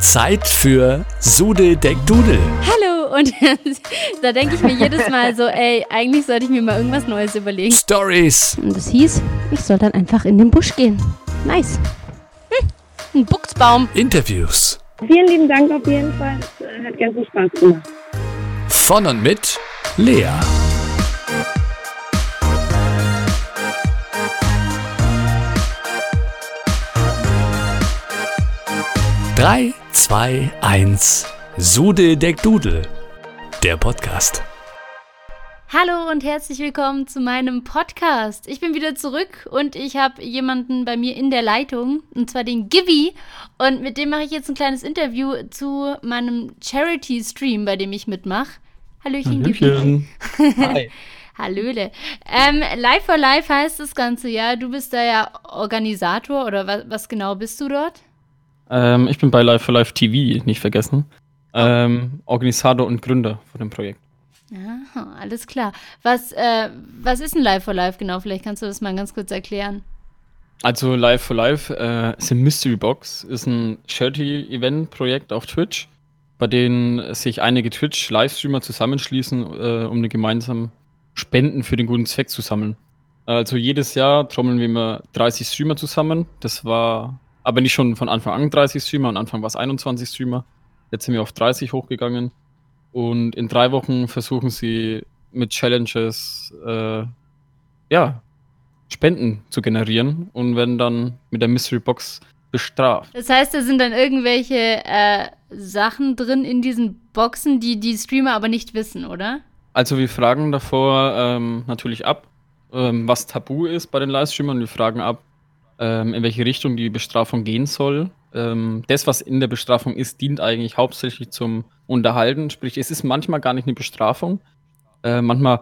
Zeit für Sude Deck Dudel. Hallo und da denke ich mir jedes Mal so, ey, eigentlich sollte ich mir mal irgendwas Neues überlegen. Stories. Und das hieß, ich soll dann einfach in den Busch gehen. Nice. Hm, ein Buchsbaum. Interviews. Vielen lieben Dank auf jeden Fall. Es hat ganz viel Spaß gemacht. Von und mit Lea. Drei, zwei, eins. Sude Deck Dudel. Der Podcast. Hallo und herzlich willkommen zu meinem Podcast. Ich bin wieder zurück und ich habe jemanden bei mir in der Leitung, und zwar den Givi. Und mit dem mache ich jetzt ein kleines Interview zu meinem Charity-Stream, bei dem ich mitmache. Hallöchen, Givi. Hi. Hallöle. Ähm, Live for Life heißt das Ganze, ja. Du bist da ja Organisator oder was, was genau bist du dort? Ähm, ich bin bei Live for Life TV, nicht vergessen. Ähm, Organisator und Gründer von dem Projekt. Aha, alles klar. Was, äh, was ist ein Live for Life genau? Vielleicht kannst du das mal ganz kurz erklären. Also Live for Life äh, ist ein Mystery Box, ist ein Charity-Event-Projekt auf Twitch, bei dem sich einige Twitch-Livestreamer zusammenschließen, äh, um eine gemeinsame Spenden für den guten Zweck zu sammeln. Also jedes Jahr trommeln wir immer 30 Streamer zusammen. Das war aber nicht schon von Anfang an 30 Streamer, am Anfang war es 21 Streamer. Jetzt sind wir auf 30 hochgegangen. Und in drei Wochen versuchen sie mit Challenges, äh, ja, Spenden zu generieren und werden dann mit der Mystery Box bestraft. Das heißt, da sind dann irgendwelche äh, Sachen drin in diesen Boxen, die die Streamer aber nicht wissen, oder? Also wir fragen davor ähm, natürlich ab, ähm, was tabu ist bei den Livestreamern. Wir fragen ab, ähm, in welche Richtung die Bestrafung gehen soll. Ähm, das, was in der Bestrafung ist, dient eigentlich hauptsächlich zum Unterhalten. Sprich, es ist manchmal gar nicht eine Bestrafung. Äh, manchmal,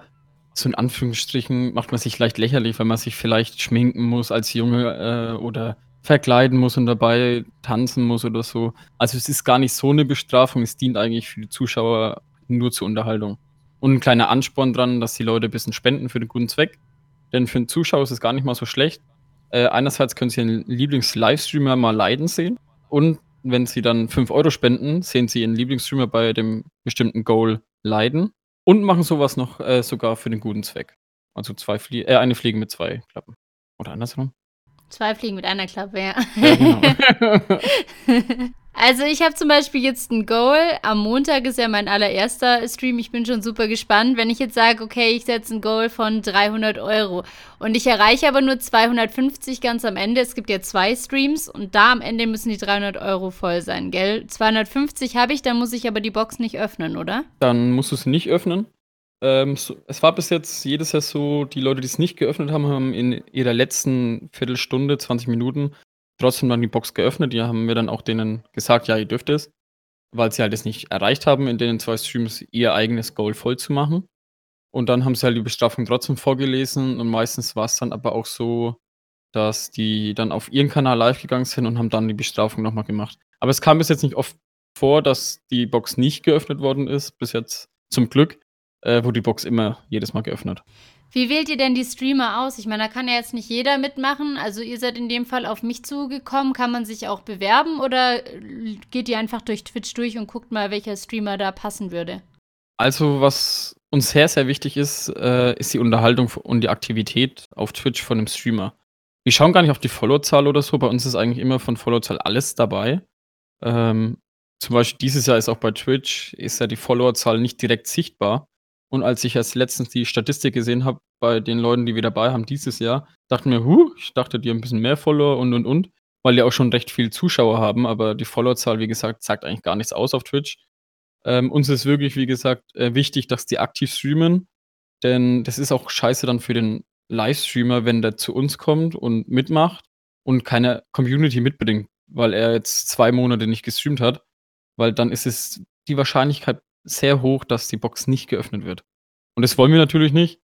so in Anführungsstrichen, macht man sich leicht lächerlich, weil man sich vielleicht schminken muss als Junge äh, oder verkleiden muss und dabei tanzen muss oder so. Also es ist gar nicht so eine Bestrafung, es dient eigentlich für die Zuschauer nur zur Unterhaltung. Und ein kleiner Ansporn dran, dass die Leute ein bisschen spenden für den guten Zweck. Denn für den Zuschauer ist es gar nicht mal so schlecht, äh, einerseits können Sie Ihren Lieblings-Livestreamer mal leiden sehen und wenn Sie dann 5 Euro spenden, sehen Sie Ihren Lieblingsstreamer bei dem bestimmten Goal leiden und machen sowas noch äh, sogar für den guten Zweck. Also zwei Flie äh, eine Fliege mit zwei Klappen. Oder andersrum. Zwei Fliegen mit einer Klappe, ja. ja genau. Also ich habe zum Beispiel jetzt ein Goal. Am Montag ist ja mein allererster Stream. Ich bin schon super gespannt. Wenn ich jetzt sage, okay, ich setze ein Goal von 300 Euro und ich erreiche aber nur 250 ganz am Ende. Es gibt ja zwei Streams und da am Ende müssen die 300 Euro voll sein, gell? 250 habe ich, dann muss ich aber die Box nicht öffnen, oder? Dann musst du sie nicht öffnen. Ähm, so, es war bis jetzt jedes Jahr so, die Leute, die es nicht geöffnet haben, haben in ihrer letzten Viertelstunde, 20 Minuten trotzdem dann die Box geöffnet. Die haben wir dann auch denen gesagt, ja, ihr dürft es, weil sie halt es nicht erreicht haben, in den zwei Streams ihr eigenes Goal voll zu machen. Und dann haben sie halt die Bestrafung trotzdem vorgelesen und meistens war es dann aber auch so, dass die dann auf ihren Kanal live gegangen sind und haben dann die Bestrafung nochmal gemacht. Aber es kam bis jetzt nicht oft vor, dass die Box nicht geöffnet worden ist. Bis jetzt zum Glück äh, wurde die Box immer jedes Mal geöffnet. Wie wählt ihr denn die Streamer aus? Ich meine, da kann ja jetzt nicht jeder mitmachen. Also ihr seid in dem Fall auf mich zugekommen. Kann man sich auch bewerben oder geht ihr einfach durch Twitch durch und guckt mal, welcher Streamer da passen würde? Also was uns sehr, sehr wichtig ist, äh, ist die Unterhaltung und die Aktivität auf Twitch von dem Streamer. Wir schauen gar nicht auf die Followerzahl oder so. Bei uns ist eigentlich immer von Followerzahl alles dabei. Ähm, zum Beispiel dieses Jahr ist auch bei Twitch, ist ja die Followerzahl nicht direkt sichtbar. Und als ich erst letztens die Statistik gesehen habe bei den Leuten, die wir dabei haben dieses Jahr, dachte mir, huh, ich dachte, die haben ein bisschen mehr Follower und und und, weil die auch schon recht viel Zuschauer haben, aber die Followerzahl, wie gesagt, sagt eigentlich gar nichts aus auf Twitch. Ähm, uns ist wirklich, wie gesagt, äh, wichtig, dass die aktiv streamen, denn das ist auch scheiße dann für den Livestreamer, wenn der zu uns kommt und mitmacht und keine Community mitbringt, weil er jetzt zwei Monate nicht gestreamt hat, weil dann ist es die Wahrscheinlichkeit sehr hoch, dass die Box nicht geöffnet wird. Und das wollen wir natürlich nicht.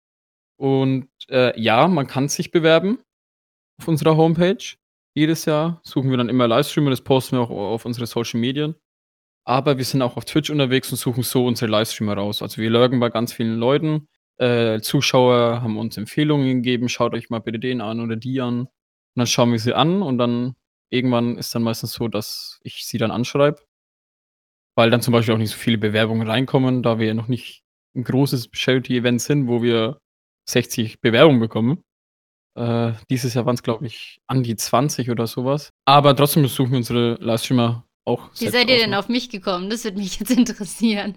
Und äh, ja, man kann sich bewerben auf unserer Homepage. Jedes Jahr suchen wir dann immer Livestreamer, das posten wir auch auf unsere Social Medien. Aber wir sind auch auf Twitch unterwegs und suchen so unsere Livestreamer raus. Also wir lurken bei ganz vielen Leuten. Äh, Zuschauer haben uns Empfehlungen gegeben, schaut euch mal bitte den an oder die an. Und dann schauen wir sie an und dann irgendwann ist dann meistens so, dass ich sie dann anschreibe weil dann zum Beispiel auch nicht so viele Bewerbungen reinkommen, da wir ja noch nicht ein großes Charity-Event sind, wo wir 60 Bewerbungen bekommen. Äh, dieses Jahr waren es, glaube ich, an die 20 oder sowas. Aber trotzdem besuchen wir unsere Livestreamer auch Wie seid ihr denn auf mich gekommen? Das würde mich jetzt interessieren.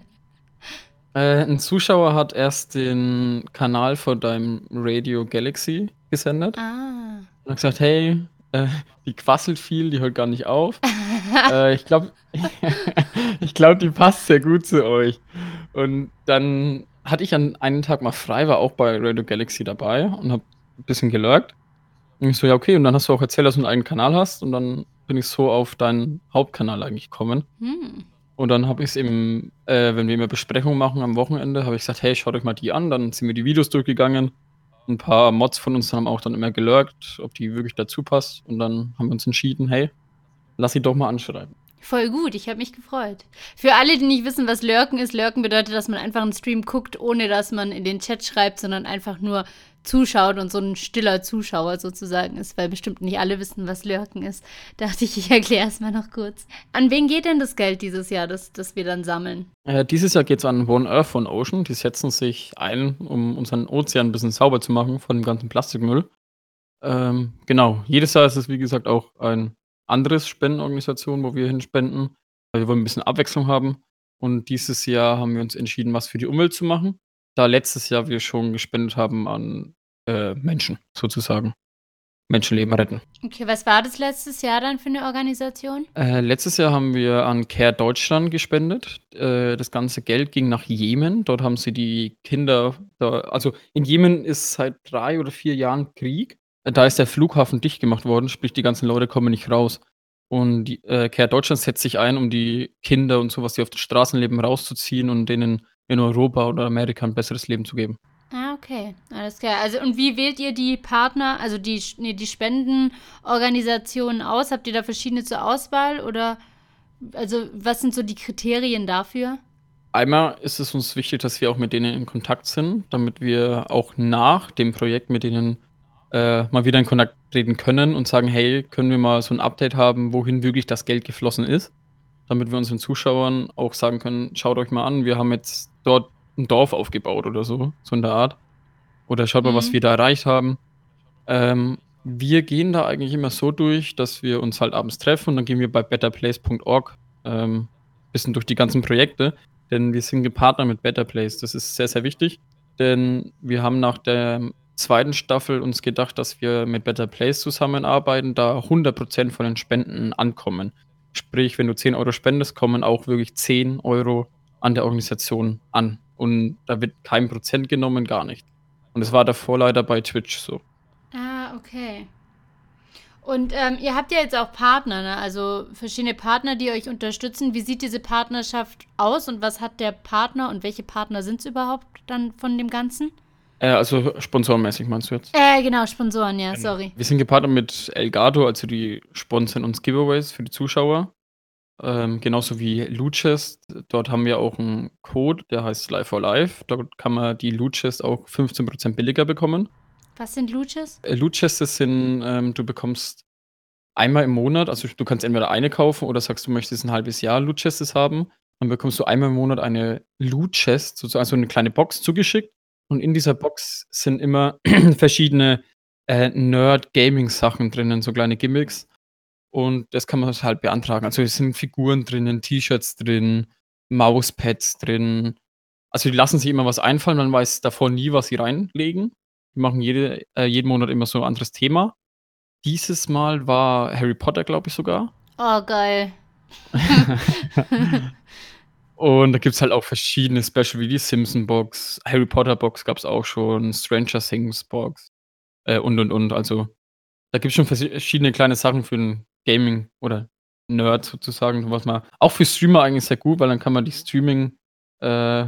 Äh, 'n Zuschauer hat erst den Kanal von deinem Radio Galaxy gesendet Ah. und hat gesagt: „Hey, äh, die quasselt viel, die hört gar nicht auf. Äh, ich glaube ich glaube, die passt sehr gut zu euch.“ Und dann hatte ich an einem Tag mal frei, war auch bei Radio Galaxy dabei und habe 'n bisschen gelurkt. Und ich so: „Ja, okay.“ Und dann hast du auch erzählt, dass du 'n eigenen Kanal hast und dann bin ich so auf deinen Hauptkanal eigentlich gekommen. Hm. Und dann habe ich's eben äh, wenn wir immer Besprechungen machen am Wochenende, habe ich gesagt: „Hey, schaut euch mal die an.“ Dann sind wir die Videos durchgegangen. 'N paar Mods von uns haben auch dann immer gelurkt, ob die wirklich dazu passt. Und dann haben wir uns entschieden: „Hey, lass sie doch mal anschreiben.“ Voll gut, ich habe mich gefreut. Für alle, die nicht wissen, was Lurken ist, Lurken bedeutet, dass man einfach einen Stream guckt, ohne dass man in den Chat schreibt, sondern einfach nur zuschaut und so ein stiller Zuschauer sozusagen ist, weil bestimmt nicht alle wissen, was Lurken ist. Dachte ich, ich erkläre es mal noch kurz. An wen geht denn das Geld dieses Jahr, das, das wir dann sammeln? Äh, dieses Jahr geht's an One Earth One Ocean. Die setzen sich ein, um unseren Ozean 'n bisschen sauber zu machen von dem ganzen Plastikmüll. Ähm, genau, jedes Jahr ist es, wie gesagt, auch ein anderes Spendenorganisation, wo wir hinspenden, weil wir wollen 'n bisschen Abwechslung haben. Und dieses Jahr haben wir uns entschieden, was für die Umwelt zu machen, da letztes Jahr wir schon gespendet haben an, äh, Menschen sozusagen. Menschenleben retten. Okay, was war das letztes Jahr dann für eine Organisation? Äh, letztes Jahr haben wir an CARE Deutschland gespendet. Äh, das ganze Geld ging nach Jemen. Dort haben sie die Kinder da also, in Jemen ist seit 3 oder 4 Jahren Krieg. Da ist der Flughafen dicht gemacht worden, sprich die ganzen Leute kommen nicht raus. Und die äh, CARE Deutschland setzt sich ein, um die Kinder und so was, die auf den Straßen leben, rauszuziehen und denen in Europa oder Amerika 'n besseres Leben zu geben. Ah, okay, alles klar. Also, und wie wählt ihr die Partner, also die sch ne, die Spendenorganisationen aus? Habt ihr da verschiedene zur Auswahl oder also, was sind so die Kriterien dafür? Einmal ist es uns wichtig, dass wir auch mit denen in Kontakt sind, damit wir auch nach dem Projekt mit denen, äh, mal wieder in Kontakt treten können und sagen: „Hey, können wir mal so 'n Update haben, wohin wirklich das Geld geflossen ist?“ Damit wir unseren Zuschauern auch sagen können: „Schaut euch mal an, wir haben jetzt dort 'n Dorf aufgebaut“ oder so, so in der Art. Oder: „Schaut mal, was Mhm. wir da erreicht haben.“ Ähm, wir gehen da eigentlich immer so durch, dass wir uns halt abends treffen und dann gehen wir bei betterplace.org, ähm, bisschen durch die ganzen Projekte, denn wir sind gepartnert mit Better Place. Das ist sehr, sehr wichtig, denn wir haben nach der 2. Staffel uns gedacht, dass wir mit Better Place zusammenarbeiten, da 100% von den Spenden ankommen. Sprich, wenn du 10 € spendest, kommen auch wirklich 10 € an der Organisation an. Und da wird kein Prozent genommen, gar nicht. Und das war davor leider bei Twitch so. Ah, okay. Und, ähm, ihr habt ja jetzt auch Partner, ne? Also, verschiedene Partner, die euch unterstützen. Wie sieht diese Partnerschaft aus und was hat der Partner und welche Partner sind's überhaupt dann von dem Ganzen? Äh, also sponsorenmäßig meinst du jetzt? Äh, genau, Sponsoren, ja, Genau. sorry. Wir sind gepartnert mit Elgato, also die sponsern uns Giveaways für die Zuschauer. Ähm, genauso wie Lootchest. Dort haben wir auch 'n Code, der heißt Live for Life. Dort kann man die Lootchest auch 15% billiger bekommen. Was sind Lootches? Äh, Lootchests sind, ähm du bekommst einmal im Monat also, du kannst entweder eine kaufen oder sagst, du möchtest 'n halbes Jahr Lootchests haben. Dann bekommst du einmal im Monat eine Lootchest, sozusagen also 'ne kleine Box zugeschickt. Und in dieser Box sind immer verschiedene, äh, Nerd-Gaming-Sachen drinnen, so kleine Gimmicks. Und das kann man halt beantragen. Also, es sind Figuren drinnen, T-Shirts drin, Mauspads drin. Also, die lassen sich immer was einfallen, man weiß davor nie, was sie reinlegen. Die machen jede äh, jeden Monat immer so 'n anderes Thema. Dieses Mal war Harry Potter, glaube ich sogar. Oh, geil. Und da gibt's halt auch verschiedene Special wie die Simpson-Box, Harry Potter-Box gab's auch schon, Stranger Things-Box, äh, und, und, und. Also, da gibt's schon versi verschiedene kleine Sachen für 'n Gaming oder Nerd sozusagen, was man auch für Streamer eigentlich sehr gut, weil dann kann man die Streaming äh,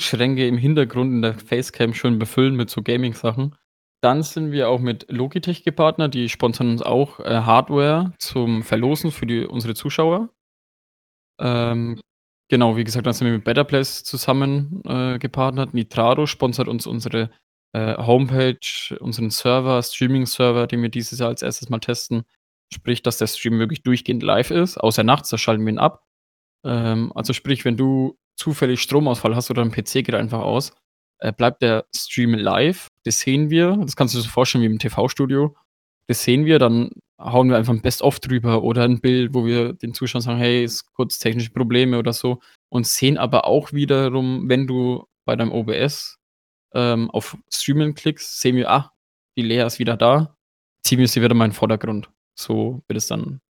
Schränke im Hintergrund in der Facecam schön befüllen mit so Gaming-Sachen. Dann sind wir auch mit Logitech gepartnert, die sponsern uns auch, äh, Hardware zum Verlosen für die unsere Zuschauer. Ähm, genau, wie gesagt, dann sind wir mit Better Place zusammen, äh, gepartnert. Nitrado sponsert uns unsere, äh, Homepage, unseren Server, Streaming-Server, den wir dieses Jahr als erstes Mal testen. Sprich, dass der Stream wirklich durchgehend live ist, außer nachts, da schalten wir ihn ab. Ähm, also sprich, wenn du zufällig Stromausfall hast oder 'n PC geht einfach aus, äh, bleibt der Stream live. Das sehen wir. Das kannst du dir so vorstellen wie im TV-Studio. Das sehen wir, dann hauen wir einfach 'n Best-of drüber oder 'n Bild, wo wir den Zuschauern sagen: „Hey, ist kurz technische Probleme“ oder so. Und sehen aber auch wiederum, wenn du bei deinem OBS, ähm, auf Streamen klickst, sehen wir: „Ah, die Lea ist wieder da. Ziehen wir sie wieder mal in 'n Vordergrund.“ So wird es dann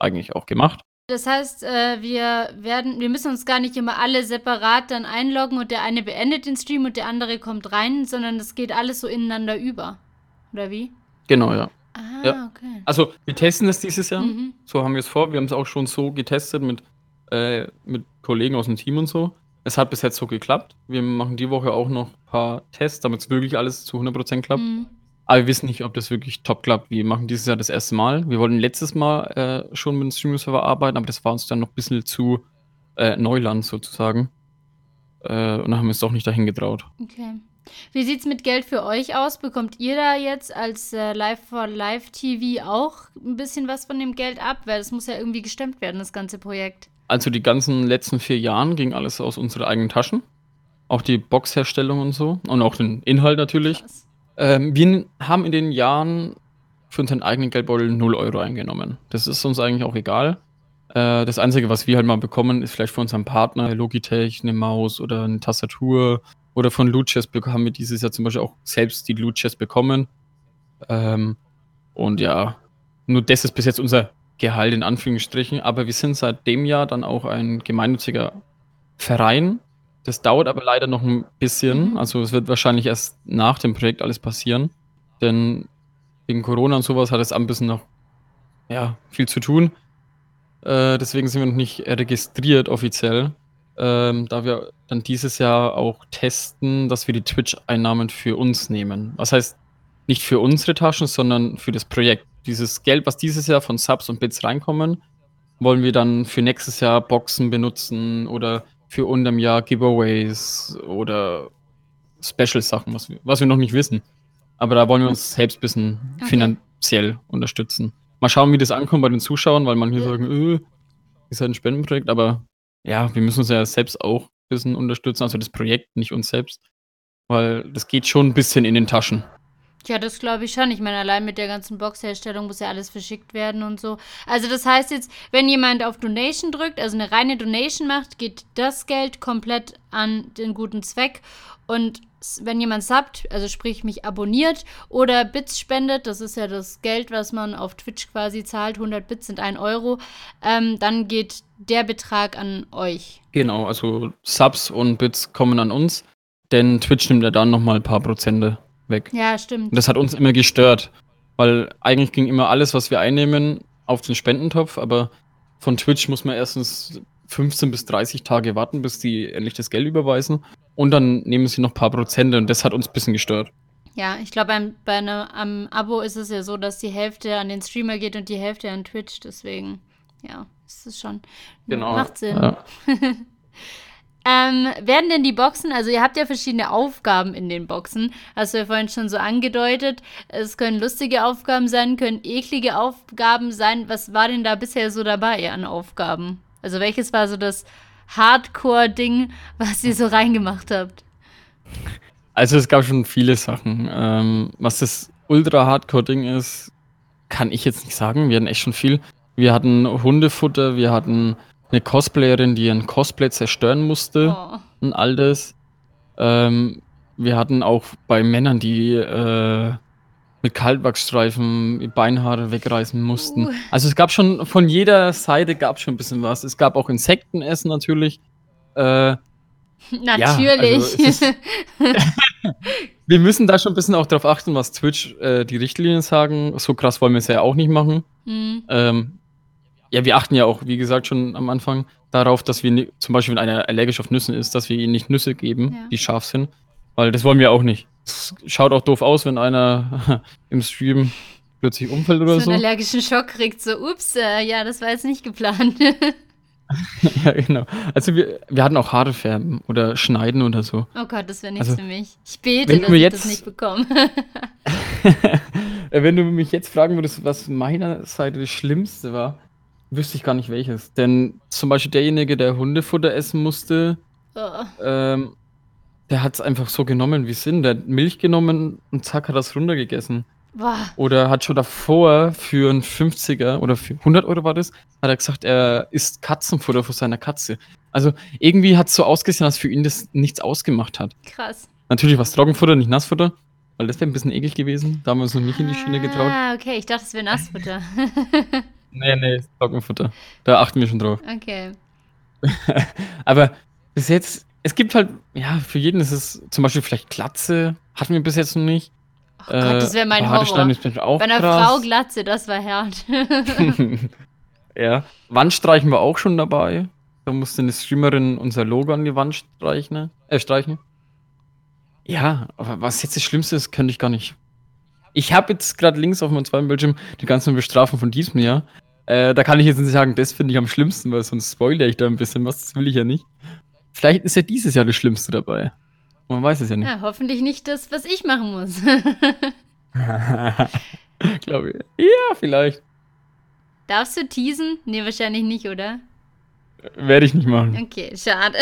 eigentlich auch gemacht. Das heißt, äh, wir werden wir müssen uns gar nicht immer alle separat dann einloggen und der eine beendet den Stream und der andere kommt rein, sondern das geht alles so ineinander über, oder wie? Genau, ja. Ah, Ja. okay. Also, wir testen das dieses Jahr. Mhm. So haben wir es vor. Wir haben's auch schon so getestet mit äh, mit Kollegen aus'm Team und so. Es hat bis jetzt so geklappt. Wir machen die Woche auch noch paar Tests, damit's wirklich alles zu 100% klappt. Mhm. Aber wir wissen nicht, ob das wirklich top klappt. Wir machen dieses Jahr das 1. Mal. Wir wollten letztes Mal, äh, schon mit 'nem Streaming-Server arbeiten, aber das war uns dann noch bisschen zu, äh, Neuland sozusagen. Äh, und dann haben wir uns doch nicht dahin getraut. Okay. Wie sieht's mit Geld für euch aus? Bekommt ihr da jetzt als, äh, Live for Live TV auch 'n bisschen was von dem Geld ab? Weil das muss ja irgendwie gestemmt werden, das ganze Projekt. Also, die ganzen letzten 4 Jahren ging alles aus unseren eigenen Taschen. Auch die Boxherstellung und so und auch den Inhalt natürlich. Ähm, wir haben in den Jahren für unseren eigenen Geldbeutel 0 € eingenommen. Das ist uns eigentlich auch egal. Äh, das Einzige, was wir halt mal bekommen, ist vielleicht von unserem Partner Logitech 'ne Maus oder 'ne Tastatur oder von bek haben wir dieses Jahr zum Beispiel auch selbst die Chest bekommen. Ähm, und ja, nur das ist bis jetzt unser Gehalt in Anführungsstrichen, aber wir sind seit dem Jahr dann auch ein gemeinnütziger Verein. Das dauert aber leider noch 'n bisschen. Also, es wird wahrscheinlich erst nach dem Projekt alles passieren, denn wegen Corona und so was hat das Amt bisschen noch, ja, viel zu tun. Äh, deswegen sind wir noch nicht registriert offiziell, ähm, da wir dann dieses Jahr auch testen, dass wir die Twitch-Einnahmen für uns nehmen. Was heißt, nicht für unsere Taschen, sondern für das Projekt. Dieses Geld, was dieses Jahr von Subs und Bits reinkommen, wollen wir dann für nächstes Jahr Boxen benutzen oder für unterm Jahr Giveaways oder Special-Sachen, was wir was wir noch nicht wissen. Aber da wollen wir uns selbst bisschen Okay. finanziell unterstützen. Mal schauen, wie das ankommt bei den Zuschauern, weil manche sagen: „Äh, ist halt 'n Spendenprojekt“, aber ja, wir müssen uns ja selbst auch bisschen unterstützen, also das Projekt, nicht uns selbst, weil das geht schon 'n bisschen in den Taschen. Tja, das glaube ich schon. Ich meine, allein mit der ganzen Boxherstellung muss ja alles verschickt werden und so. Also, das heißt jetzt, wenn jemand auf Donation drückt, also 'ne reine Donation macht, geht das Geld komplett an den guten Zweck. Und wenn jemand subbt, also sprich mich abonniert oder Bits spendet, das ist ja das Geld, was man auf Twitch quasi zahlt, 100 Bits sind 1 €, ähm, dann geht der Betrag an euch. Genau, also Subs und Bits kommen an uns, denn Twitch nimmt ja dann noch mal paar Prozente weg. Ja, stimmt. Und das hat uns immer gestört, weil eigentlich ging immer alles, was wir einnehmen, auf den Spendentopf, aber von Twitch muss man erstens 15 bis 30 Tage warten, bis die endlich das Geld überweisen und dann nehmen sie noch paar Prozente und das hat uns bisschen gestört. Ja, ich glaube, beim bei 'ne am Abo ist es ja so, dass die Hälfte an den Streamer geht und die Hälfte an Twitch, deswegen, ja, ist es schon Genau, macht Sinn. ja. Ähm, werden denn die Boxen also, ihr habt ja verschiedene Aufgaben in den Boxen, hast du ja vorhin schon so angedeutet. Es können lustige Aufgaben sein, können eklige Aufgaben sein. Was war denn da bisher so dabei an Aufgaben? Also, welches war so das Hardcore-Ding, was ihr so reingemacht habt? Also, es gab schon viele Sachen. Ähm, was das Ultra-Hardcore-Ding ist, kann ich jetzt nicht sagen. Wir hatten echt schon viel. Wir hatten Hundefutter, wir hatten 'ne Cosplayerin, die 'n Cosplay zerstören musste Oh. und all das. Ähm, wir hatten auch bei Männern, die, äh, mit Kaltwachsstreifen Beinhaare wegreißen mussten. Uh. Also, es gab schon von jeder Seite gab's schon 'n bisschen was. Es gab auch Insektenessen natürlich. Äh, Natürlich. also, es ist wir müssen da schon 'n bisschen auch drauf achten, was Twitch, äh, die Richtlinien sagen. So krass wollen wir's ja auch nicht machen. Mhm. Ähm, ja, wir achten ja auch, wie gesagt, schon am Anfang darauf, dass wir ni zum Beispiel, wenn einer allergisch auf Nüssen ist, dass wir ihm nicht Nüsse geben, Ja. die scharf sind, weil das wollen wir auch nicht. Es schaut auch doof aus, wenn einer im Stream plötzlich umfällt oder So so. 'n allergischen Schock kriegt, so: „Ups, äh, ja, das war jetzt nicht geplant.“ Ja, genau. Also, wir wir hatten auch Haare färben oder schneiden oder so. Oh Gott, das wäre nichts Also, für mich. Ich bete, dass ich das nicht bekomme. Äh, wenn du mich jetzt fragen würdest, was meiner Seite das Schlimmste war, wüsste ich gar nicht welches. Denn zum Beispiel derjenige, der Hundefutter essen musste, Oh. ähm, der hat es einfach so genommen, wie es sind. Der hat Milch genommen und zack, hat das runtergegessen. Boah. Oder hat schon davor für einen 50er oder für 100 Euro war das, hat er gesagt, er isst Katzenfutter für seine Katze. Also irgendwie hat es so ausgesehen, als für ihn das nichts ausgemacht hat. Krass. Natürlich war es Trockenfutter, nicht Nassfutter, weil das wäre ein bisschen eklig gewesen. Da haben wir uns noch nicht in die Schiene getraut. Ah, okay. Ich dachte, es wäre Nassfutter. Nee, nee, Trockenfutter. Da achten wir schon drauf. okay. Aber bis jetzt, es gibt halt, ja, für jeden ist es zum Beispiel vielleicht Glatze, hatten wir bis jetzt noch nicht. Oh Gott, das wäre mein Haarschneiden Horror. auch Bei einer krass. Frau Glatze, das war hart. ja. Wandstreichen war auch schon dabei. Da musste eine Streamerin unser Logo an die Wand streichen. Äh, streichen. Ja, aber was jetzt das Schlimmste ist, könnte ich gar nicht. Ich habe jetzt gerade links auf meinem zweiten Bildschirm die ganzen Bestrafungen von diesem Jahr. Äh, da kann ich jetzt nicht sagen, das finde ich am schlimmsten, weil sonst spoilere ich da ein bisschen was. Das will ich ja nicht. Vielleicht ist ja dieses Jahr das Schlimmste dabei. Man weiß es ja nicht. ja, hoffentlich nicht das, was ich machen muss. Glaube ich. Ja, vielleicht. Darfst du teasen? Nee, wahrscheinlich nicht, oder? Werde ich nicht machen. Okay, schade.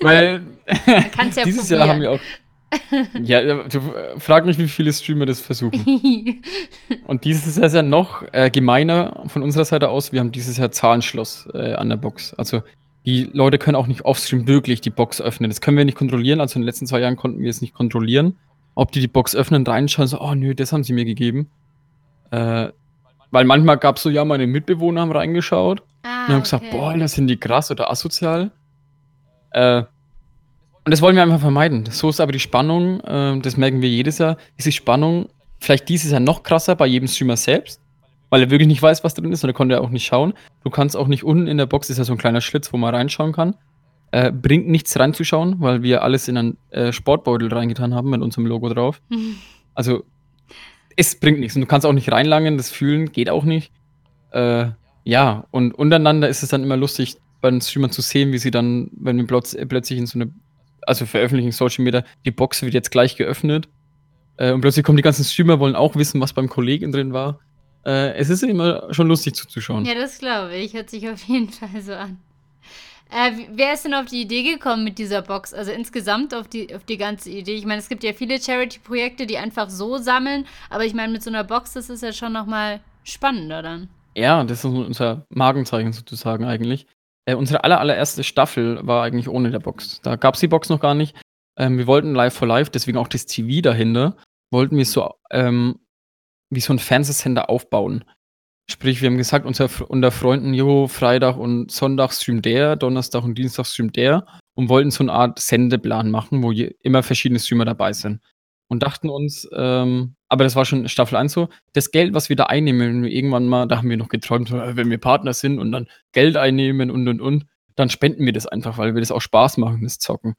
Weil dieses Jahr haben wir auch. Ja, du äh, frag mich, wie viele Streamer das versuchen. Und dieses Jahr ist ja noch äh, gemeiner von unserer Seite aus. Wir haben dieses Jahr Zahlenschloss äh, an der Box. Also die Leute können auch nicht offstream wirklich die Box öffnen. Das können wir nicht kontrollieren. Also in den letzten zwei Jahren konnten wir es nicht kontrollieren, ob die die Box öffnen, reinschauen, so, oh nö, das haben sie mir gegeben. Äh, weil manchmal gab es so, ja, meine Mitbewohner haben reingeschaut ah, und haben gesagt, okay. boah, das sind die krass oder asozial. Äh, und das wollen wir einfach vermeiden. So ist aber die Spannung, äh, das merken wir jedes Jahr, ist die Spannung vielleicht dieses Jahr noch krasser bei jedem Streamer selbst, weil er wirklich nicht weiß, was drin ist und er konnte ja auch nicht schauen. Du kannst auch nicht unten in der Box, ist ja so ein kleiner Schlitz, wo man reinschauen kann. Äh, bringt nichts reinzuschauen, weil wir alles in einen äh, Sportbeutel reingetan haben mit unserem Logo drauf. Also, es bringt nichts. Und du kannst auch nicht reinlangen, das Fühlen geht auch nicht. Äh, ja, und untereinander ist es dann immer lustig, bei den Streamern zu sehen, wie sie dann, wenn wir plötz plötzlich in so eine, also veröffentlichen Social Media, die Box wird jetzt gleich geöffnet. Äh, und plötzlich kommen die ganzen Streamer, wollen auch wissen, was beim Kollegen drin war. Äh, es ist immer schon lustig zuzuschauen. Ja, das glaube ich. Hört sich auf jeden Fall so an. Äh, wer ist denn auf die Idee gekommen mit dieser Box? Also insgesamt auf die, auf die ganze Idee. Ich meine, es gibt ja viele Charity-Projekte, die einfach so sammeln, aber ich meine, mit so einer Box, das ist ja schon nochmal spannender dann. Ja, das ist unser Markenzeichen sozusagen eigentlich. Äh, unsere aller, allererste Staffel war eigentlich ohne der Box. Da gab es die Box noch gar nicht. Ähm, wir wollten Live for Live, deswegen auch das TV dahinter, wollten wir so ähm, wie so ein Fernsehsender aufbauen. Sprich, wir haben gesagt, unser, unter Freunden, jo, Freitag und Sonntag streamt der, Donnerstag und Dienstag streamt der und wollten so eine Art Sendeplan machen, wo je, immer verschiedene Streamer dabei sind. Und dachten uns, ähm, aber das war schon Staffel 1 so, das Geld, was wir da einnehmen, irgendwann mal, da haben wir noch geträumt, wenn wir Partner sind und dann Geld einnehmen und und und, dann spenden wir das einfach, weil wir das auch Spaß machen, das Zocken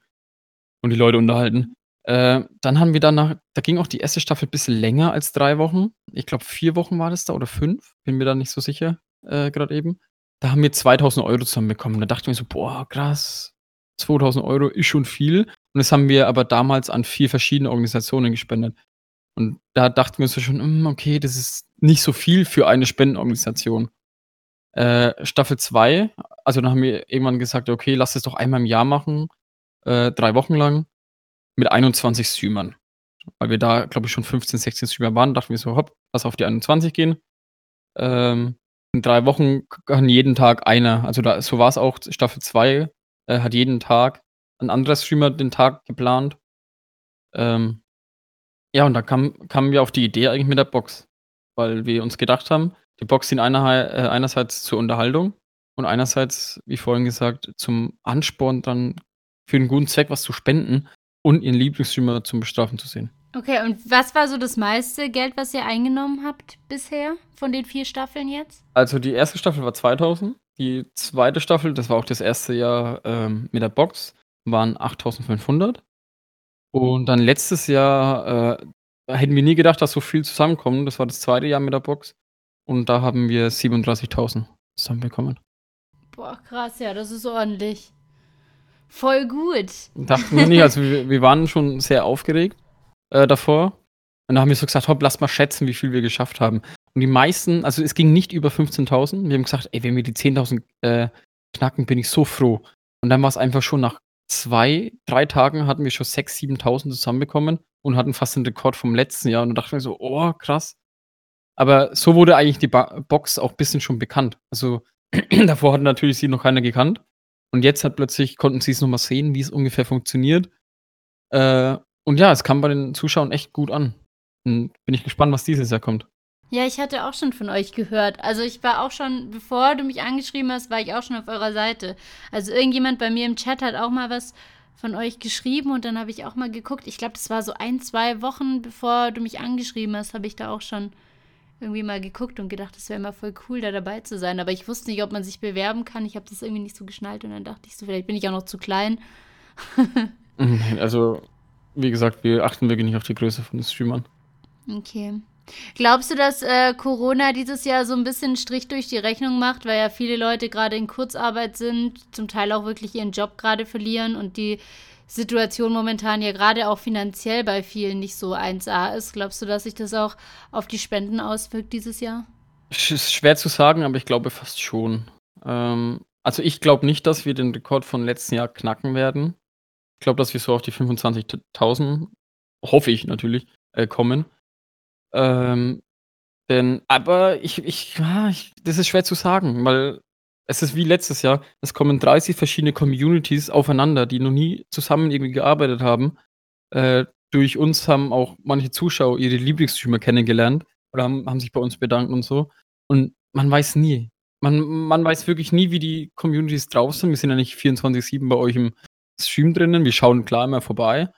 und die Leute unterhalten. Äh, dann haben wir danach, da ging auch die erste Staffel ein bisschen länger als drei Wochen. Ich glaube, vier Wochen war das da oder fünf, bin mir da nicht so sicher, äh, gerade eben. Da haben wir 2000 Euro zusammenbekommen. Da dachte ich mir so, boah, krass, 2000 Euro ist schon viel. Und das haben wir aber damals an vier verschiedene Organisationen gespendet. Und da dachten wir so schon, hm, okay, das ist nicht so viel für eine Spendenorganisation. Äh, Staffel 2, also dann haben wir irgendwann gesagt, okay, lass es doch einmal im Jahr machen, äh, drei Wochen lang, mit 21 Streamern. Weil wir da, glaube ich, schon 15, 16 Streamer waren, dachten wir so, hopp, lass auf die 21 gehen. Ähm, in drei Wochen kann jeden Tag einer, also da, so war es auch, Staffel 2 äh, hat jeden Tag ein anderer Streamer den Tag geplant. Ähm, ja, und da kam, kamen wir auf die Idee eigentlich mit der Box. Weil wir uns gedacht haben, die Box dient einer, äh, einerseits zur Unterhaltung und einerseits, wie vorhin gesagt, zum Ansporn, dann für einen guten Zweck was zu spenden und ihren Lieblingsstreamer zum Bestrafen zu sehen. Okay, und was war so das meiste Geld, was ihr eingenommen habt bisher von den vier Staffeln jetzt? Also die erste Staffel war 2000, die zweite Staffel, das war auch das erste Jahr ähm, mit der Box, waren 8500. Und dann letztes Jahr äh, hätten wir nie gedacht, dass so viel zusammenkommt. Das war das zweite Jahr mit der Box. Und da haben wir 37.000 zusammenbekommen. Boah, krass, ja, das ist ordentlich. Voll gut. Dachten wir nicht, also wir, wir waren schon sehr aufgeregt äh, davor. Und da haben wir so gesagt, hopp, lass mal schätzen, wie viel wir geschafft haben. Und die meisten, also es ging nicht über 15.000. Wir haben gesagt, ey, wenn wir die 10.000 äh, knacken, bin ich so froh. Und dann war es einfach schon nach zwei, drei Tagen hatten wir schon 6.000, 7.000 zusammenbekommen und hatten fast den Rekord vom letzten Jahr. Und dann dachte ich mir so, oh, krass. Aber so wurde eigentlich die ba Box auch ein bisschen schon bekannt. Also davor hat natürlich sie noch keiner gekannt. Und jetzt hat plötzlich konnten sie es nochmal sehen, wie es ungefähr funktioniert. Äh, und ja, es kam bei den Zuschauern echt gut an. Und bin ich gespannt, was dieses Jahr kommt. Ja, ich hatte auch schon von euch gehört. Also ich war auch schon, bevor du mich angeschrieben hast, war ich auch schon auf eurer Seite. Also irgendjemand bei mir im Chat hat auch mal was von euch geschrieben und dann habe ich auch mal geguckt. Ich glaube, das war so ein, zwei Wochen, bevor du mich angeschrieben hast, habe ich da auch schon irgendwie mal geguckt und gedacht, es wäre immer voll cool, da dabei zu sein. Aber ich wusste nicht, ob man sich bewerben kann. Ich habe das irgendwie nicht so geschnallt und dann dachte ich so, vielleicht bin ich auch noch zu klein. also, wie gesagt, wir achten wirklich nicht auf die Größe von den Streamern. Okay. Glaubst du, dass äh, Corona dieses Jahr so ein bisschen Strich durch die Rechnung macht, weil ja viele Leute gerade in Kurzarbeit sind, zum Teil auch wirklich ihren Job gerade verlieren und die Situation momentan ja gerade auch finanziell bei vielen nicht so 1A ist. Glaubst du, dass sich das auch auf die Spenden auswirkt dieses Jahr? Ist schwer zu sagen, aber ich glaube fast schon. Ähm, also ich glaube nicht, dass wir den Rekord von letzten Jahr knacken werden. Ich glaube, dass wir so auf die 25.000, hoffe ich natürlich, äh, kommen. Ähm, denn, aber ich, ich, ich, das ist schwer zu sagen, weil es ist wie letztes Jahr. Es kommen 30 verschiedene Communities aufeinander, die noch nie zusammen irgendwie gearbeitet haben. Äh, durch uns haben auch manche Zuschauer ihre Lieblingsstreamer kennengelernt oder haben, haben sich bei uns bedankt und so. Und man weiß nie. Man, man weiß wirklich nie, wie die Communities drauf sind. Wir sind ja nicht 24-7 bei euch im Stream drinnen. Wir schauen klar immer vorbei.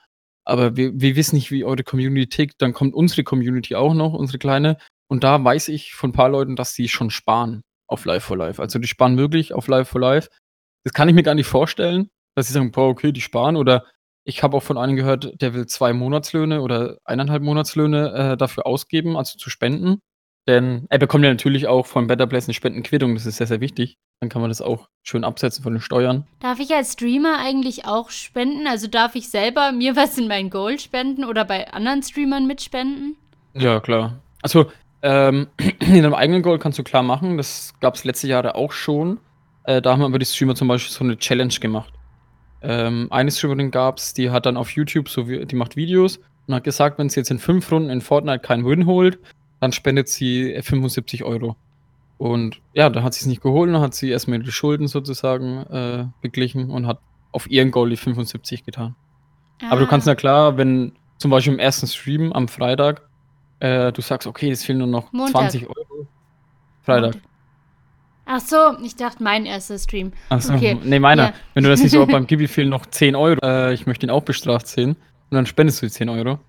Aber wir, wir wissen nicht, wie eure Community tickt. Dann kommt unsere Community auch noch, unsere kleine. Und da weiß ich von ein paar Leuten, dass sie schon sparen auf Live for Live. Also die sparen wirklich auf Live for Live. Das kann ich mir gar nicht vorstellen, dass sie sagen, boah, okay, die sparen. Oder ich habe auch von einem gehört, der will zwei Monatslöhne oder eineinhalb Monatslöhne äh, dafür ausgeben, also zu spenden. Denn er bekommt ja natürlich auch von Better Place eine Spendenquittung, das ist sehr, sehr wichtig. Dann kann man das auch schön absetzen von den Steuern. Darf ich als Streamer eigentlich auch spenden? Also darf ich selber mir was in mein Gold spenden oder bei anderen Streamern mitspenden? Ja, klar. Also ähm, in deinem eigenen Goal kannst du klar machen. Das gab es letzte Jahre auch schon. Äh, da haben aber die Streamer zum Beispiel so eine Challenge gemacht. Ähm, eine Streamerin gab es, die hat dann auf YouTube, so wie, die macht Videos und hat gesagt, wenn sie jetzt in fünf Runden in Fortnite keinen Win holt, dann spendet sie 75 Euro. Und ja, dann hat sie es nicht geholt, dann hat sie erstmal die Schulden sozusagen äh, beglichen und hat auf ihren Goal die 75 getan. Ah. Aber du kannst ah. ja klar, wenn zum Beispiel im ersten Stream am Freitag äh, du sagst, okay, es fehlen nur noch Montag. 20 Euro. Freitag. Montag. Ach so, ich dachte, mein erster Stream. Ach so, okay. nee, meiner. Ja. Wenn du das nicht so beim Gibi fehlen noch 10 Euro, äh, ich möchte ihn auch bestraft sehen, und dann spendest du die 10 Euro.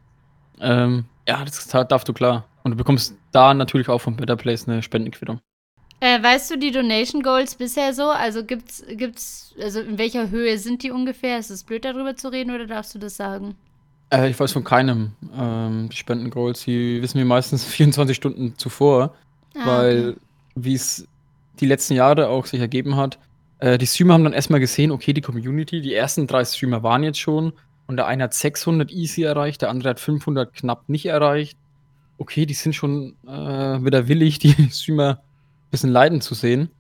Ähm, ja, das darfst du klar. Und du bekommst da natürlich auch von Better Place eine Spendenquittung. Äh, weißt du die Donation Goals bisher so? Also gibt's, gibt's, also in welcher Höhe sind die ungefähr? Ist es blöd darüber zu reden oder darfst du das sagen? Äh, ich weiß von keinem, ähm, die Spendengoals. Die wissen wir meistens 24 Stunden zuvor, Ah, weil, okay. wie es die letzten Jahre auch sich ergeben hat, äh, die Streamer haben dann erstmal gesehen, okay, die Community, die ersten drei Streamer waren jetzt schon und der eine hat 600 easy erreicht, der andere hat 500 knapp nicht erreicht. Okay, die sind schon äh, wieder willig, die Streamer bisschen leiden zu sehen.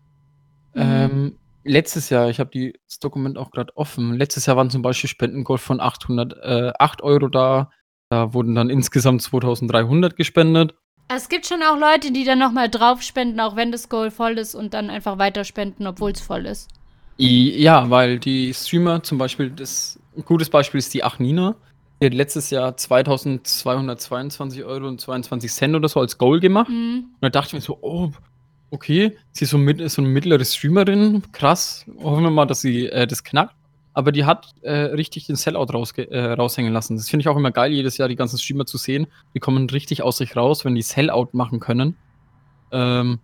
Mhm. Ähm, letztes Jahr, ich habe das Dokument auch gerade offen. Letztes Jahr waren zum Beispiel Spendengold von 808 äh, Euro da. Da wurden dann insgesamt 2300 gespendet. Es gibt schon auch Leute, die dann nochmal drauf spenden, auch wenn das Goal voll ist und dann einfach weiter spenden, obwohl es voll ist. Ja, weil die Streamer zum Beispiel, das, ein gutes Beispiel ist die Achnina. Die hat letztes Jahr 2222 Euro und 22 Cent oder so als Goal gemacht. Mhm. Und da dachte ich mir so, oh, okay, sie ist so, mit, so eine mittlere Streamerin, krass. Hoffen wir mal, dass sie äh, das knackt. Aber die hat äh, richtig den Sellout rausge äh, raushängen lassen. Das finde ich auch immer geil, jedes Jahr die ganzen Streamer zu sehen. Die kommen richtig aus sich raus, wenn die Sellout machen können. Ähm,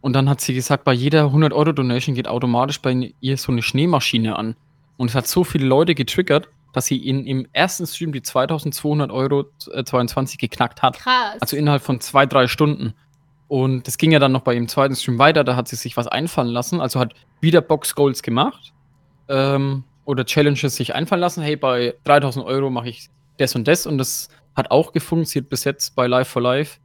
und dann hat sie gesagt, bei jeder 100-Euro-Donation geht automatisch bei ihr so eine Schneemaschine an. Und es hat so viele Leute getriggert, dass sie in, im ersten Stream die 2200 Euro äh, 22 geknackt hat. Krass. Also innerhalb von zwei, drei Stunden. Und das ging ja dann noch bei ihrem zweiten Stream weiter, da hat sie sich was einfallen lassen, also hat wieder Box Goals gemacht ähm, oder Challenges sich einfallen lassen. Hey, bei 3000 Euro mache ich das und das und das hat auch gefunktioniert bis jetzt bei Live for Live.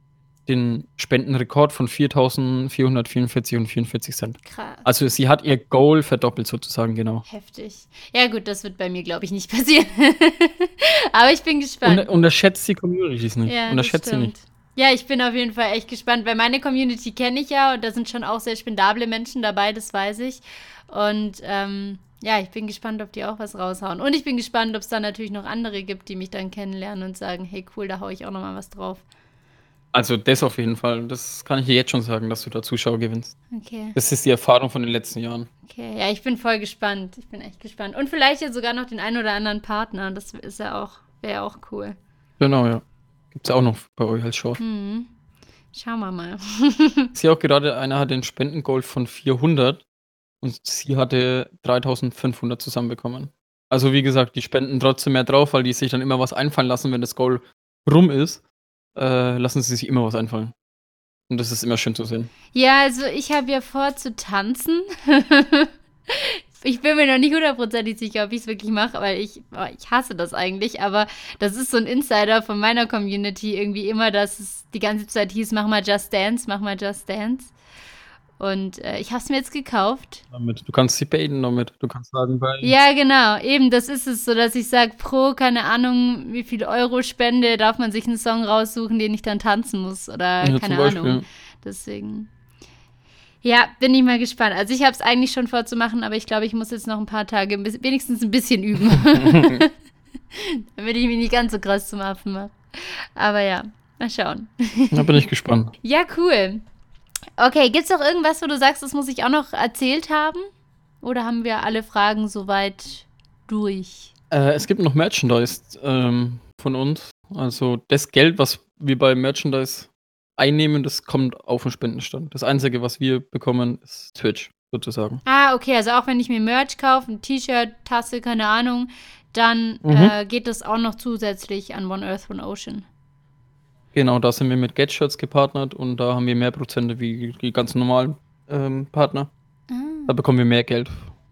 den Spendenrekord von 4.444 und 44 Cent. Krass. Also sie hat ihr Goal verdoppelt sozusagen, genau. Heftig. Ja, gut, das wird bei mir, glaube ich, nicht passieren. Aber ich bin gespannt. Und, unterschätzt die Communities nicht. Ja, unterschätzt sie nicht. Ja, ich bin auf jeden Fall echt gespannt, weil meine Community kenne ich ja und da sind schon auch sehr spendable Menschen dabei, das weiß ich. Und ähm, ja, ich bin gespannt, ob die auch was raushauen. Und ich bin gespannt, ob es da natürlich noch andere gibt, die mich dann kennenlernen und sagen, hey cool, da hau ich auch noch mal was drauf. Also das auf jeden Fall. Das kann ich dir jetzt schon sagen, dass du da Zuschauer gewinnst. Okay. Das ist die Erfahrung von den letzten Jahren. Okay, ja, ich bin voll gespannt. Ich bin echt gespannt. Und vielleicht jetzt sogar noch den einen oder anderen Partner. Das ist ja auch, wäre ja auch cool. Genau, ja. Gibt's auch noch bei euch als Chance. Hm. Schauen wir mal. Ich sehe auch gerade, einer hat den Spendengoal von 400 und sie hatte 3500 zusammenbekommen. Also wie gesagt, die spenden trotzdem mehr drauf, weil die sich dann immer was einfallen lassen, wenn das Goal rum ist. Äh, lassen sie sich immer was einfallen. Und das ist immer schön zu sehen. Ja, also ich habe ja vor zu tanzen. ich bin mir noch nicht hundertprozentig sicher, ob ich es wirklich mache, weil ich, oh, ich hasse das eigentlich. Aber das ist so ein Insider von meiner Community irgendwie immer, dass es die ganze Zeit hieß, mach mal Just Dance, mach mal Just Dance. Und äh, ich habe es mir jetzt gekauft. Damit. Du kannst sie baiten damit. Du kannst sagen, bei Ja, genau. Eben, das ist es so, dass ich sage, pro, keine Ahnung, wie viel Euro Spende, darf man sich einen Song raussuchen, den ich dann tanzen muss. Oder Ja, keine. Ahnung. Deswegen. Ja, bin ich mal gespannt. Also ich habe es eigentlich schon vorzumachen, aber ich glaube, ich muss jetzt noch ein paar Tage wenigstens ein bisschen üben. Damit ich mich nicht ganz so krass zum Affen mache. Aber ja, mal schauen. Da bin ich gespannt. Ja, cool. Okay, gibt's noch irgendwas, wo du sagst, das muss ich auch noch erzählt haben? Oder haben wir alle Fragen soweit durch? Äh, es gibt noch Merchandise ähm, von uns. Also das Geld, was wir bei Merchandise einnehmen, das kommt auf den Spendenstand. Das Einzige, was wir bekommen, ist Twitch, sozusagen. Ah, okay, also auch wenn ich mir Merch kaufe, ein T-Shirt, Tasse, keine Ahnung, dann Mhm. äh, geht das auch noch zusätzlich an One Earth, One Ocean. Genau, da sind wir mit Get-Shirts gepartnert und da haben wir mehr Prozente wie die ganz normalen ähm, Partner. Da bekommen wir mehr Geld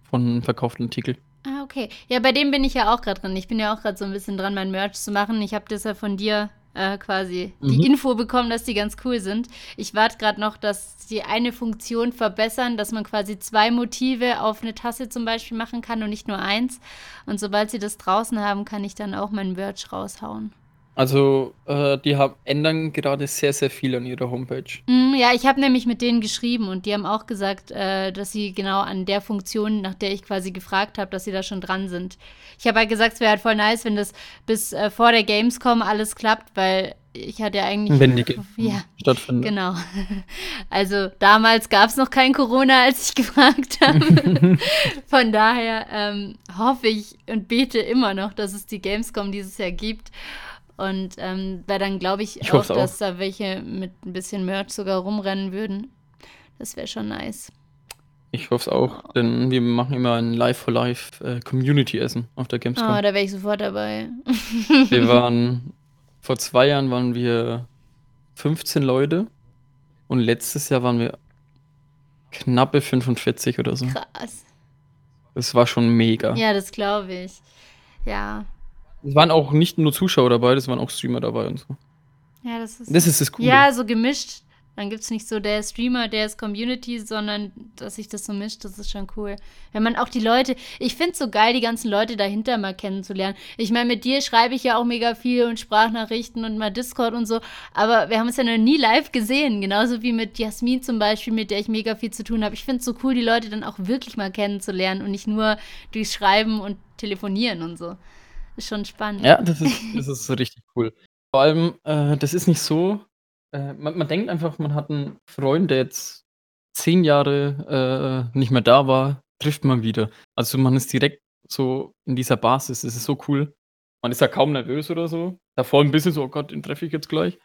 von verkauften Artikeln. Ah, okay. Ja, bei dem bin ich ja auch gerade drin. Ich bin ja auch gerade so ein bisschen dran, mein Merch zu machen. Ich habe das ja von dir äh, quasi die Mhm. Info bekommen, dass die ganz cool sind. Ich warte gerade noch, dass die eine Funktion verbessern, dass man quasi zwei Motive auf eine Tasse zum Beispiel machen kann und nicht nur eins. Und sobald sie das draußen haben, kann ich dann auch mein Merch raushauen. Also, äh, die haben, ändern gerade sehr, sehr viel an ihrer Homepage. Mm, ja, ich habe nämlich mit denen geschrieben und die haben auch gesagt, äh, dass sie genau an der Funktion, nach der ich quasi gefragt habe, dass sie da schon dran sind. Ich habe halt gesagt, es wäre halt voll nice, wenn das bis äh, vor der Gamescom alles klappt, weil ich hatte ja eigentlich. Wenn die Ja, stattfindet. genau. Also damals gab es noch kein Corona, als ich gefragt habe. Von daher ähm, hoffe ich und bete immer noch, dass es die Gamescom dieses Jahr gibt. Und ähm, weil dann glaube ich, Ich auch, auch. dass da welche mit ein bisschen Merch sogar rumrennen würden. Das wäre schon nice. Ich hoffe es auch, denn wir machen immer ein Live-for-Live äh, auf der Gamescom. Oh, da wäre ich sofort dabei. Wir waren, vor zwei Jahren waren wir 15 Leute und letztes Jahr waren wir knappe 45 oder so. Krass. Das war schon mega. Ja, das glaube ich. Ja. Es waren auch nicht nur Zuschauer dabei, es waren auch Streamer dabei und so. Ja, das ist. Das ist das Coole. Ja, so gemischt. Dann gibt es nicht so der Streamer, der ist Community, sondern dass sich das so mischt, das ist schon cool. Wenn man auch die Leute, ich finde es so geil, die ganzen Leute dahinter mal kennenzulernen. Ich meine, mit dir schreibe ich ja auch mega viel und Sprachnachrichten und mal Discord und so, aber wir haben uns ja noch nie live gesehen, genauso wie mit Jasmin zum Beispiel, mit der ich mega viel zu tun habe. Ich finde es so cool, die Leute dann auch wirklich mal kennenzulernen und nicht nur durchs Schreiben und Telefonieren und so. Ist schon spannend. Ja, das ist, das ist so richtig cool. Vor allem, äh, das ist nicht so. Äh, man, man denkt einfach, man hat einen Freund, der jetzt zehn Jahre äh, nicht mehr da war, trifft man wieder. Also man ist direkt so in dieser Basis. Das ist so cool. Man ist ja kaum nervös oder so. Davor ein bisschen so, oh Gott, den treffe ich jetzt gleich.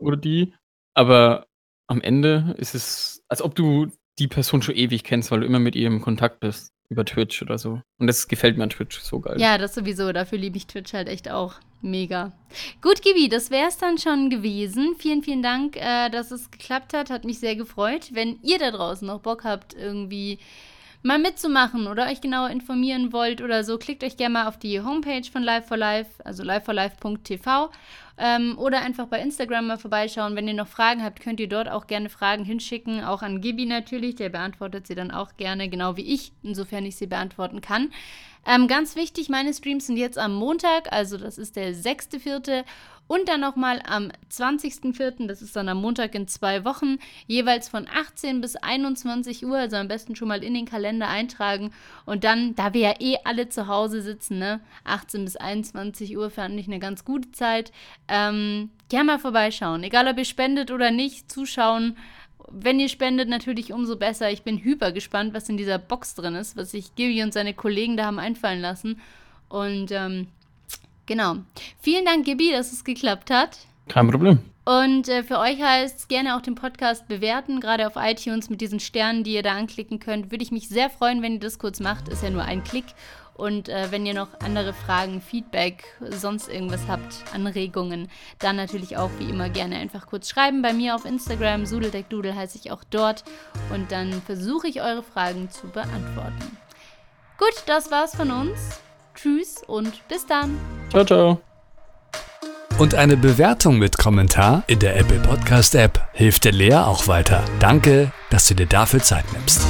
Oder die. Aber am Ende ist es, als ob du die Person schon ewig kennst, weil du immer mit ihr im Kontakt bist. Über Twitch oder so. Und das gefällt mir an Twitch so geil. Ja, das sowieso. Dafür liebe ich Twitch halt echt auch. Mega. Gut, Gibi, das wäre es dann schon gewesen. Vielen, vielen Dank, äh, dass es geklappt hat. Hat mich sehr gefreut. Wenn ihr da draußen noch Bock habt, irgendwie mal mitzumachen oder euch genauer informieren wollt oder so, klickt euch gerne mal auf die Homepage von Live for Life, also liveforlife.tv ähm, oder einfach bei Instagram mal vorbeischauen. Wenn ihr noch Fragen habt, könnt ihr dort auch gerne Fragen hinschicken, auch an Gibi natürlich, der beantwortet sie dann auch gerne, genau wie ich, insofern ich sie beantworten kann. Ähm, ganz wichtig, meine Streams sind jetzt am Montag, also das ist der 6.4. Und dann nochmal am 20.04., das ist dann am Montag in zwei Wochen, jeweils von 18 bis 21 Uhr, also am besten schon mal in den Kalender eintragen. Und dann, da wir ja eh alle zu Hause sitzen, ne, 18 bis 21 Uhr fand ich eine ganz gute Zeit, ähm, gerne mal vorbeischauen. Egal ob ihr spendet oder nicht, zuschauen. Wenn ihr spendet, natürlich umso besser. Ich bin hyper gespannt, was in dieser Box drin ist, was sich Gilly und seine Kollegen da haben einfallen lassen. Und ähm, Genau. Vielen Dank, Gibi, dass es geklappt hat. Kein Problem. Und äh, für euch heißt es gerne auch den Podcast bewerten, gerade auf iTunes mit diesen Sternen, die ihr da anklicken könnt. Würde ich mich sehr freuen, wenn ihr das kurz macht. Ist ja nur ein Klick. Und äh, wenn ihr noch andere Fragen, Feedback, sonst irgendwas habt, Anregungen, dann natürlich auch wie immer gerne einfach kurz schreiben. Bei mir auf Instagram, Sudeldeckdudel heiße ich auch dort. Und dann versuche ich eure Fragen zu beantworten. Gut, das war's von uns. Tschüss und bis dann. Ciao, ciao. Und eine Bewertung mit Kommentar in der Apple Podcast App hilft der Lea auch weiter. Danke, dass du dir dafür Zeit nimmst.